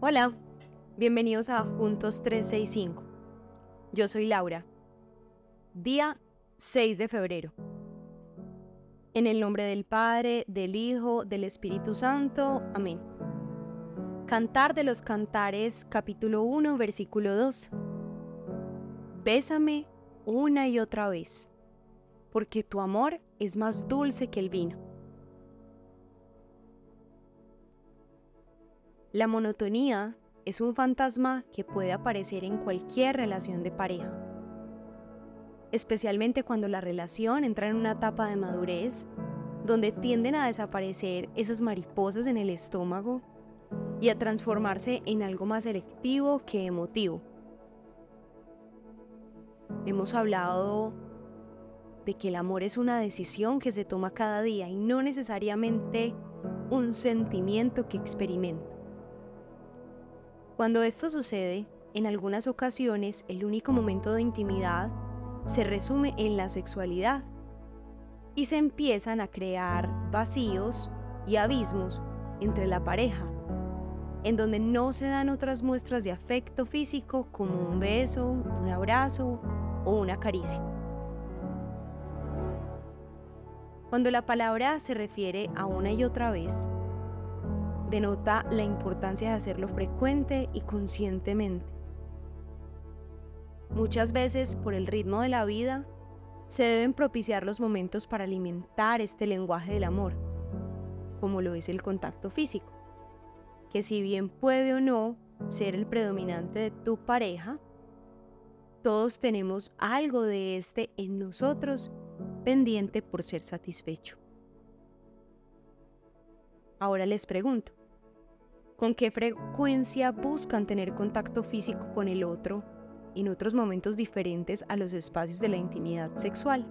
Hola, bienvenidos a Juntos 365. Yo soy Laura. Día 6 de febrero. En el nombre del Padre, del Hijo, del Espíritu Santo. Amén. Cantar de los Cantares, capítulo 1, versículo 2. Bésame una y otra vez, porque tu amor es más dulce que el vino. La monotonía es un fantasma que puede aparecer en cualquier relación de pareja, especialmente cuando la relación entra en una etapa de madurez donde tienden a desaparecer esas mariposas en el estómago y a transformarse en algo más selectivo que emotivo. Hemos hablado de que el amor es una decisión que se toma cada día y no necesariamente un sentimiento que experimenta. Cuando esto sucede, en algunas ocasiones el único momento de intimidad se resume en la sexualidad y se empiezan a crear vacíos y abismos entre la pareja, en donde no se dan otras muestras de afecto físico como un beso, un abrazo o una caricia. Cuando la palabra se refiere a una y otra vez, denota la importancia de hacerlo frecuente y conscientemente. Muchas veces, por el ritmo de la vida, se deben propiciar los momentos para alimentar este lenguaje del amor, como lo es el contacto físico, que si bien puede o no ser el predominante de tu pareja, todos tenemos algo de este en nosotros pendiente por ser satisfecho. Ahora les pregunto, ¿con qué frecuencia buscan tener contacto físico con el otro en otros momentos diferentes a los espacios de la intimidad sexual?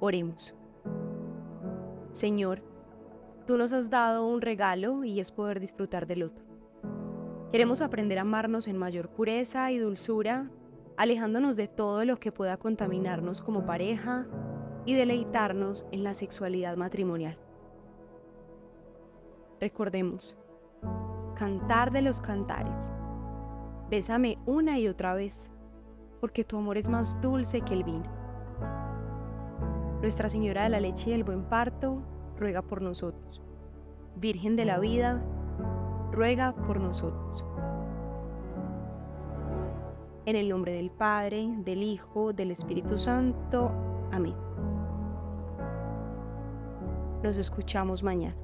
Oremos. Señor, tú nos has dado un regalo y es poder disfrutar del otro. Queremos aprender a amarnos en mayor pureza y dulzura, alejándonos de todo lo que pueda contaminarnos como pareja, y deleitarnos en la sexualidad matrimonial. Recordemos, cantar de los cantares. Bésame una y otra vez, porque tu amor es más dulce que el vino. Nuestra Señora de la Leche y el Buen Parto, ruega por nosotros. Virgen de la Vida, ruega por nosotros. En el nombre del Padre, del Hijo, del Espíritu Santo. Amén. Nos escuchamos mañana.